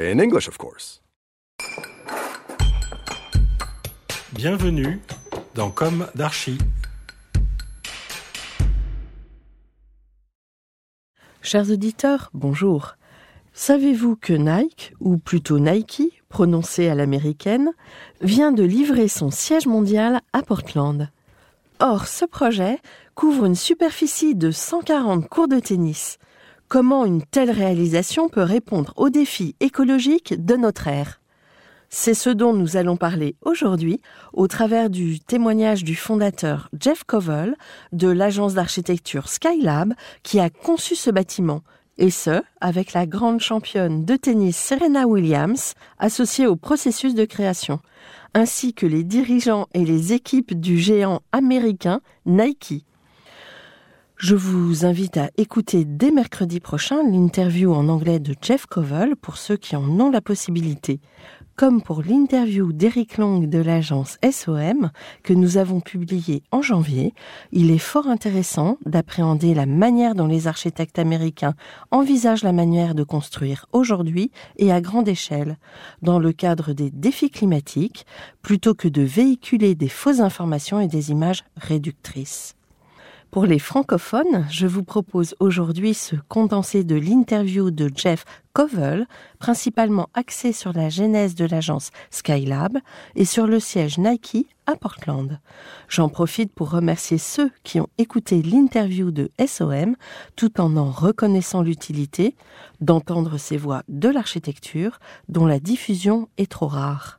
In English, of course. Bienvenue dans Comme d'Archi. Chers auditeurs, bonjour. Savez-vous que Nike, ou plutôt Nike, prononcé à l'américaine, vient de livrer son siège mondial à Portland? Or, ce projet couvre une superficie de 140 cours de tennis. Comment une telle réalisation peut répondre aux défis écologiques de notre ère? C'est ce dont nous allons parler aujourd'hui au travers du témoignage du fondateur Jeff Covell de l'agence d'architecture Skylab qui a conçu ce bâtiment, et ce, avec la grande championne de tennis Serena Williams associée au processus de création, ainsi que les dirigeants et les équipes du géant américain Nike. Je vous invite à écouter dès mercredi prochain l'interview en anglais de Jeff Covell pour ceux qui en ont la possibilité comme pour l'interview d'Eric Long de l'agence SOM que nous avons publiée en janvier, il est fort intéressant d'appréhender la manière dont les architectes américains envisagent la manière de construire aujourd'hui et à grande échelle, dans le cadre des défis climatiques, plutôt que de véhiculer des fausses informations et des images réductrices. Pour les francophones, je vous propose aujourd'hui ce condensé de l'interview de Jeff Covell, principalement axé sur la genèse de l'agence Skylab et sur le siège Nike à Portland. J'en profite pour remercier ceux qui ont écouté l'interview de SOM tout en en reconnaissant l'utilité d'entendre ces voix de l'architecture dont la diffusion est trop rare.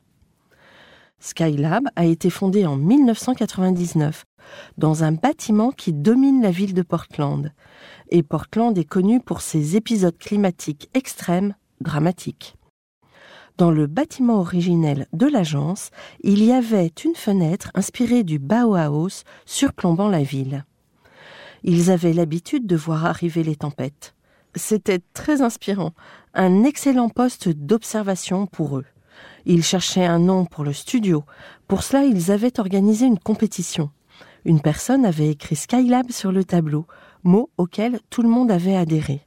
Skylab a été fondé en 1999 dans un bâtiment qui domine la ville de Portland. Et Portland est connu pour ses épisodes climatiques extrêmes, dramatiques. Dans le bâtiment originel de l'agence, il y avait une fenêtre inspirée du Bauhaus surplombant la ville. Ils avaient l'habitude de voir arriver les tempêtes. C'était très inspirant, un excellent poste d'observation pour eux. Ils cherchaient un nom pour le studio. Pour cela, ils avaient organisé une compétition. Une personne avait écrit Skylab sur le tableau, mot auquel tout le monde avait adhéré.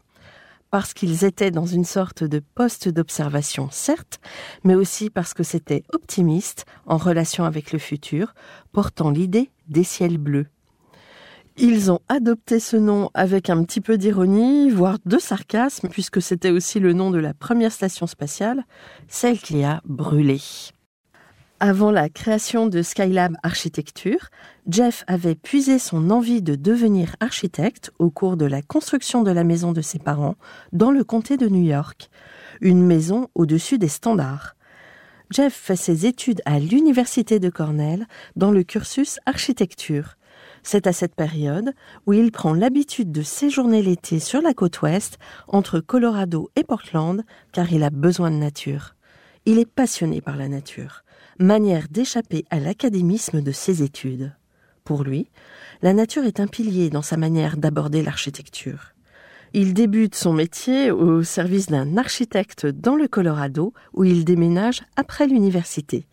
Parce qu'ils étaient dans une sorte de poste d'observation, certes, mais aussi parce que c'était optimiste en relation avec le futur, portant l'idée des ciels bleus. Ils ont adopté ce nom avec un petit peu d'ironie, voire de sarcasme, puisque c'était aussi le nom de la première station spatiale, celle qui a brûlé. Avant la création de Skylab Architecture, Jeff avait puisé son envie de devenir architecte au cours de la construction de la maison de ses parents dans le comté de New York, une maison au-dessus des standards. Jeff fait ses études à l'université de Cornell dans le cursus architecture. C'est à cette période où il prend l'habitude de séjourner l'été sur la côte ouest, entre Colorado et Portland, car il a besoin de nature. Il est passionné par la nature, manière d'échapper à l'académisme de ses études. Pour lui, la nature est un pilier dans sa manière d'aborder l'architecture. Il débute son métier au service d'un architecte dans le Colorado, où il déménage après l'université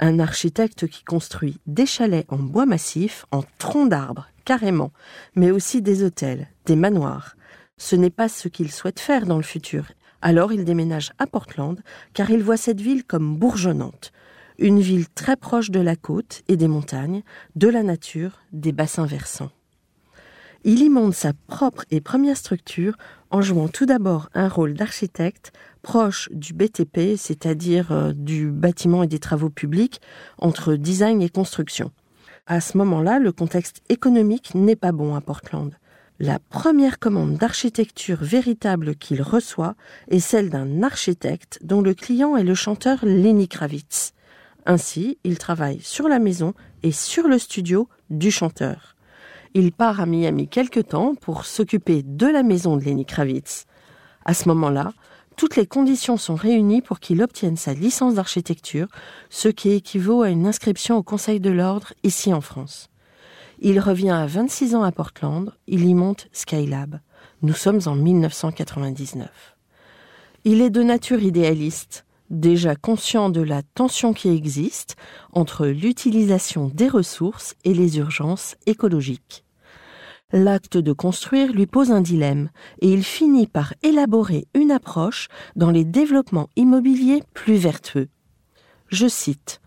un architecte qui construit des chalets en bois massif, en troncs d'arbres, carrément, mais aussi des hôtels, des manoirs. Ce n'est pas ce qu'il souhaite faire dans le futur. Alors il déménage à Portland, car il voit cette ville comme bourgeonnante, une ville très proche de la côte et des montagnes, de la nature, des bassins versants. Il y monte sa propre et première structure en jouant tout d'abord un rôle d'architecte proche du BTP, c'est-à-dire euh, du bâtiment et des travaux publics, entre design et construction. À ce moment-là, le contexte économique n'est pas bon à Portland. La première commande d'architecture véritable qu'il reçoit est celle d'un architecte dont le client est le chanteur Lenny Kravitz. Ainsi, il travaille sur la maison et sur le studio du chanteur. Il part à Miami quelque temps pour s'occuper de la maison de Lenny Kravitz. À ce moment-là, toutes les conditions sont réunies pour qu'il obtienne sa licence d'architecture, ce qui équivaut à une inscription au Conseil de l'Ordre ici en France. Il revient à 26 ans à Portland, il y monte Skylab. Nous sommes en 1999. Il est de nature idéaliste, déjà conscient de la tension qui existe entre l'utilisation des ressources et les urgences écologiques. L'acte de construire lui pose un dilemme et il finit par élaborer une approche dans les développements immobiliers plus vertueux. Je cite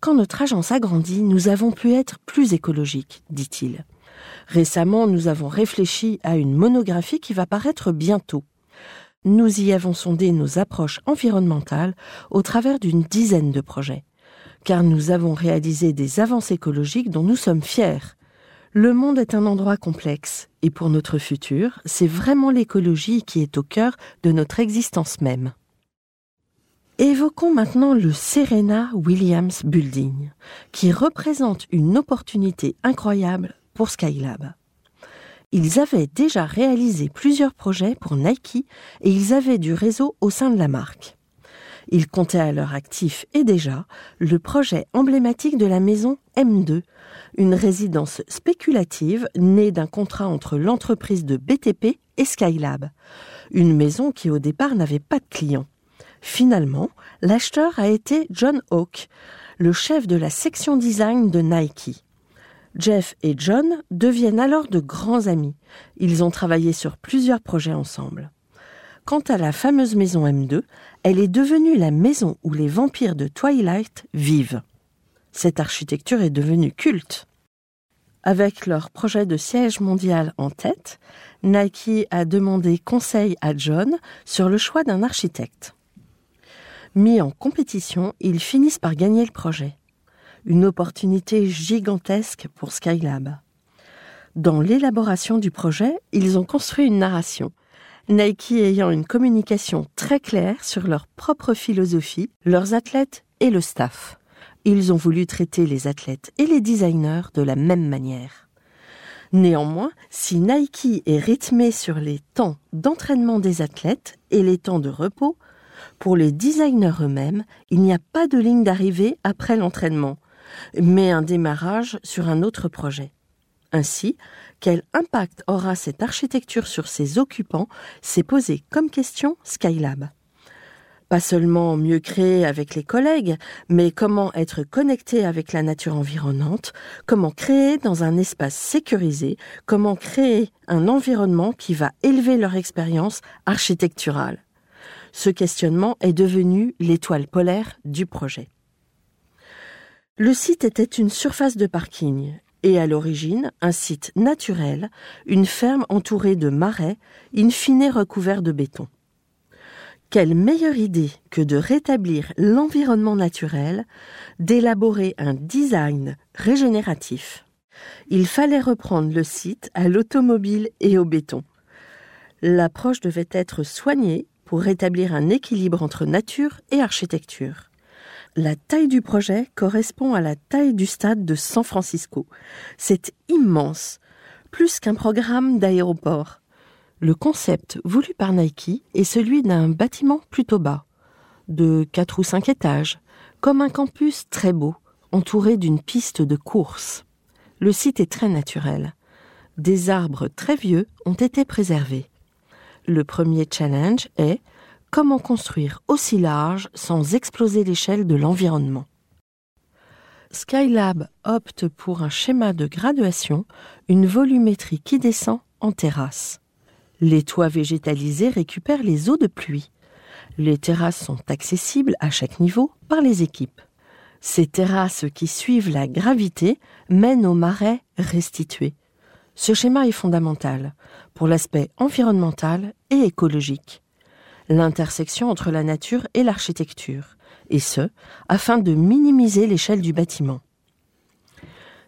Quand notre agence a grandi, nous avons pu être plus écologiques, dit-il. Récemment, nous avons réfléchi à une monographie qui va paraître bientôt. Nous y avons sondé nos approches environnementales au travers d'une dizaine de projets, car nous avons réalisé des avances écologiques dont nous sommes fiers le monde est un endroit complexe, et pour notre futur, c'est vraiment l'écologie qui est au cœur de notre existence même. Évoquons maintenant le Serena Williams Building, qui représente une opportunité incroyable pour Skylab. Ils avaient déjà réalisé plusieurs projets pour Nike et ils avaient du réseau au sein de la marque. Ils comptaient à leur actif et déjà le projet emblématique de la maison M2, une résidence spéculative née d'un contrat entre l'entreprise de BTP et Skylab, une maison qui au départ n'avait pas de clients. Finalement, l'acheteur a été John Hawke, le chef de la section design de Nike. Jeff et John deviennent alors de grands amis. Ils ont travaillé sur plusieurs projets ensemble. Quant à la fameuse maison M2, elle est devenue la maison où les vampires de Twilight vivent. Cette architecture est devenue culte. Avec leur projet de siège mondial en tête, Nike a demandé conseil à John sur le choix d'un architecte. Mis en compétition, ils finissent par gagner le projet. Une opportunité gigantesque pour Skylab. Dans l'élaboration du projet, ils ont construit une narration Nike ayant une communication très claire sur leur propre philosophie, leurs athlètes et le staff. Ils ont voulu traiter les athlètes et les designers de la même manière. Néanmoins, si Nike est rythmé sur les temps d'entraînement des athlètes et les temps de repos, pour les designers eux-mêmes, il n'y a pas de ligne d'arrivée après l'entraînement, mais un démarrage sur un autre projet. Ainsi, quel impact aura cette architecture sur ses occupants s'est posé comme question Skylab. Pas seulement mieux créer avec les collègues, mais comment être connecté avec la nature environnante, comment créer dans un espace sécurisé, comment créer un environnement qui va élever leur expérience architecturale. Ce questionnement est devenu l'étoile polaire du projet. Le site était une surface de parking et à l'origine un site naturel, une ferme entourée de marais, in fine recouvert de béton. Quelle meilleure idée que de rétablir l'environnement naturel, d'élaborer un design régénératif. Il fallait reprendre le site à l'automobile et au béton. L'approche devait être soignée pour rétablir un équilibre entre nature et architecture. La taille du projet correspond à la taille du stade de San Francisco. C'est immense, plus qu'un programme d'aéroport. Le concept voulu par Nike est celui d'un bâtiment plutôt bas, de quatre ou cinq étages, comme un campus très beau, entouré d'une piste de course. Le site est très naturel. Des arbres très vieux ont été préservés. Le premier challenge est Comment construire aussi large sans exploser l'échelle de l'environnement Skylab opte pour un schéma de graduation, une volumétrie qui descend en terrasse. Les toits végétalisés récupèrent les eaux de pluie. Les terrasses sont accessibles à chaque niveau par les équipes. Ces terrasses qui suivent la gravité mènent aux marais restitués. Ce schéma est fondamental pour l'aspect environnemental et écologique, l'intersection entre la nature et l'architecture, et ce, afin de minimiser l'échelle du bâtiment.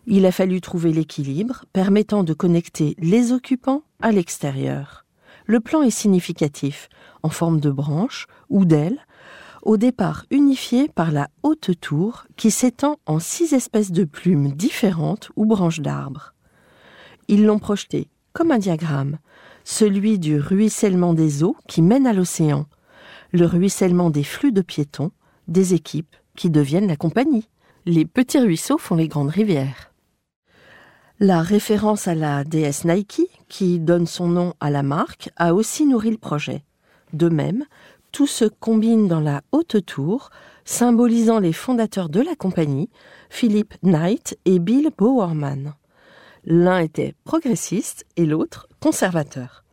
Il a fallu trouver l'équilibre permettant de connecter les occupants à l'extérieur. Le plan est significatif, en forme de branche ou d'aile, au départ unifié par la haute tour qui s'étend en six espèces de plumes différentes ou branches d'arbres. Ils l'ont projeté comme un diagramme, celui du ruissellement des eaux qui mène à l'océan, le ruissellement des flux de piétons, des équipes qui deviennent la compagnie. Les petits ruisseaux font les grandes rivières. La référence à la déesse Nike, qui donne son nom à la marque, a aussi nourri le projet. De même, tout se combine dans la haute tour, symbolisant les fondateurs de la compagnie, Philip Knight et Bill Bowerman. L'un était progressiste et l'autre conservateur.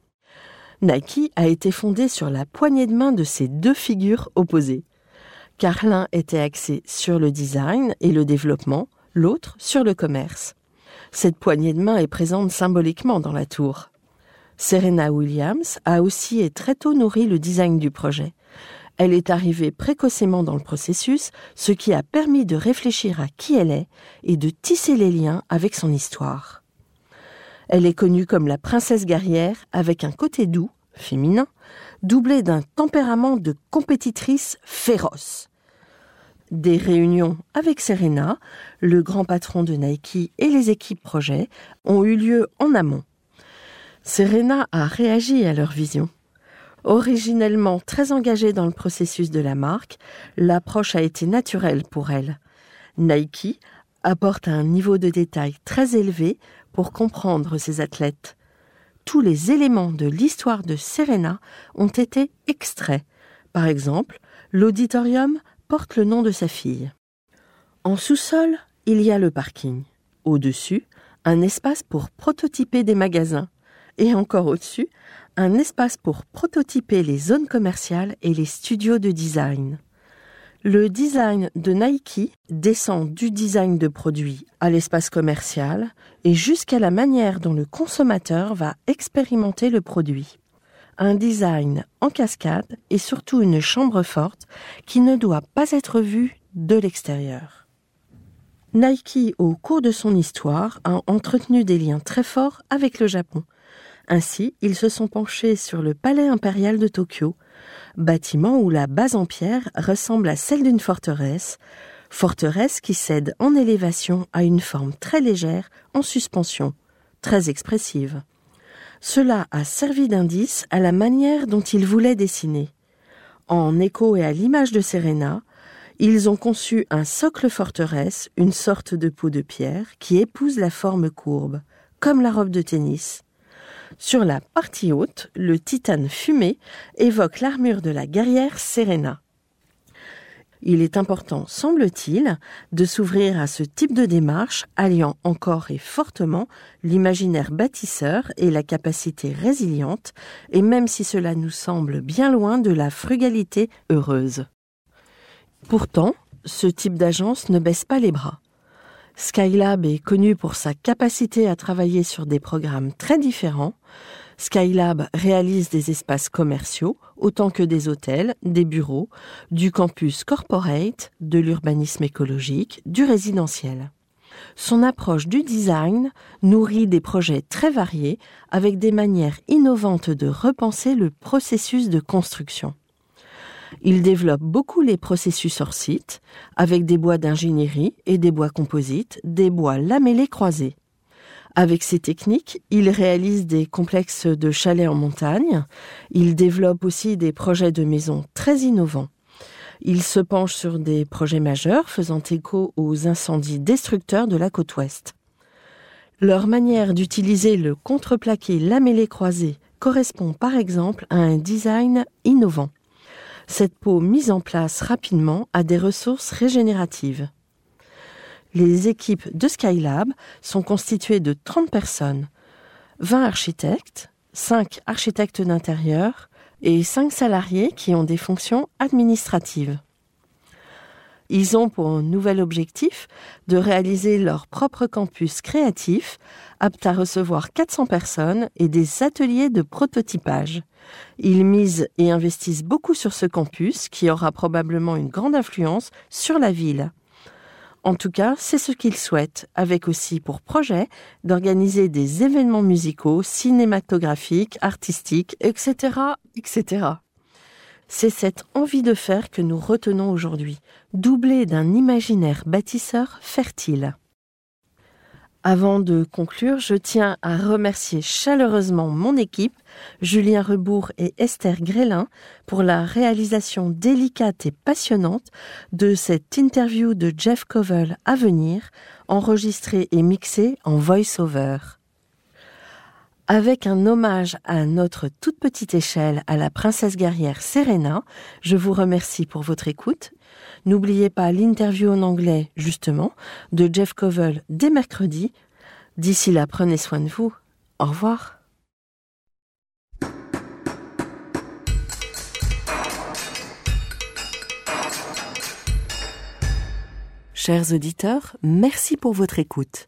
Nike a été fondé sur la poignée de main de ces deux figures opposées, car l'un était axé sur le design et le développement, l'autre sur le commerce. Cette poignée de main est présente symboliquement dans la tour. Serena Williams a aussi et très tôt nourri le design du projet. Elle est arrivée précocement dans le processus, ce qui a permis de réfléchir à qui elle est et de tisser les liens avec son histoire. Elle est connue comme la princesse guerrière avec un côté doux, féminin, doublé d'un tempérament de compétitrice féroce. Des réunions avec Serena, le grand patron de Nike et les équipes projet ont eu lieu en amont. Serena a réagi à leur vision. Originellement très engagée dans le processus de la marque, l'approche a été naturelle pour elle. Nike apporte un niveau de détail très élevé pour comprendre ses athlètes. Tous les éléments de l'histoire de Serena ont été extraits. Par exemple, l'auditorium porte le nom de sa fille. En sous-sol, il y a le parking. Au-dessus, un espace pour prototyper des magasins et encore au-dessus, un espace pour prototyper les zones commerciales et les studios de design. Le design de Nike descend du design de produits à l'espace commercial et jusqu'à la manière dont le consommateur va expérimenter le produit. Un design en cascade et surtout une chambre forte qui ne doit pas être vue de l'extérieur. Nike, au cours de son histoire, a entretenu des liens très forts avec le Japon, ainsi, ils se sont penchés sur le palais impérial de Tokyo, bâtiment où la base en pierre ressemble à celle d'une forteresse, forteresse qui cède en élévation à une forme très légère en suspension, très expressive. Cela a servi d'indice à la manière dont ils voulaient dessiner. En écho et à l'image de Serena, ils ont conçu un socle forteresse, une sorte de peau de pierre qui épouse la forme courbe, comme la robe de tennis, sur la partie haute, le titane fumé évoque l'armure de la guerrière Serena. Il est important, semble-t-il, de s'ouvrir à ce type de démarche alliant encore et fortement l'imaginaire bâtisseur et la capacité résiliente, et même si cela nous semble bien loin de la frugalité heureuse. Pourtant, ce type d'agence ne baisse pas les bras. Skylab est connu pour sa capacité à travailler sur des programmes très différents. Skylab réalise des espaces commerciaux autant que des hôtels, des bureaux, du campus corporate, de l'urbanisme écologique, du résidentiel. Son approche du design nourrit des projets très variés avec des manières innovantes de repenser le processus de construction. Il développe beaucoup les processus hors site, avec des bois d'ingénierie et des bois composites, des bois lamellés croisés. Avec ces techniques, il réalise des complexes de chalets en montagne. Il développe aussi des projets de maisons très innovants. Il se penche sur des projets majeurs faisant écho aux incendies destructeurs de la côte ouest. Leur manière d'utiliser le contreplaqué lamellé croisé correspond par exemple à un design innovant. Cette peau mise en place rapidement a des ressources régénératives. Les équipes de Skylab sont constituées de 30 personnes, 20 architectes, 5 architectes d'intérieur et 5 salariés qui ont des fonctions administratives. Ils ont pour nouvel objectif de réaliser leur propre campus créatif, apte à recevoir 400 personnes et des ateliers de prototypage. Ils misent et investissent beaucoup sur ce campus qui aura probablement une grande influence sur la ville. En tout cas, c'est ce qu'ils souhaitent, avec aussi pour projet d'organiser des événements musicaux, cinématographiques, artistiques, etc., etc. C'est cette envie de faire que nous retenons aujourd'hui, doublée d'un imaginaire bâtisseur fertile. Avant de conclure, je tiens à remercier chaleureusement mon équipe, Julien Rebourg et Esther Grélin, pour la réalisation délicate et passionnante de cette interview de Jeff Covell à venir, enregistrée et mixée en voice-over. Avec un hommage à notre toute petite échelle à la princesse guerrière Serena, je vous remercie pour votre écoute. N'oubliez pas l'interview en anglais, justement, de Jeff Covell dès mercredi. D'ici là, prenez soin de vous. Au revoir. Chers auditeurs, merci pour votre écoute.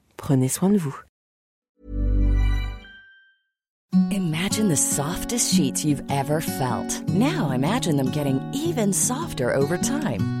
Prenez soin de vous. Imagine the softest sheets you've ever felt. Now imagine them getting even softer over time.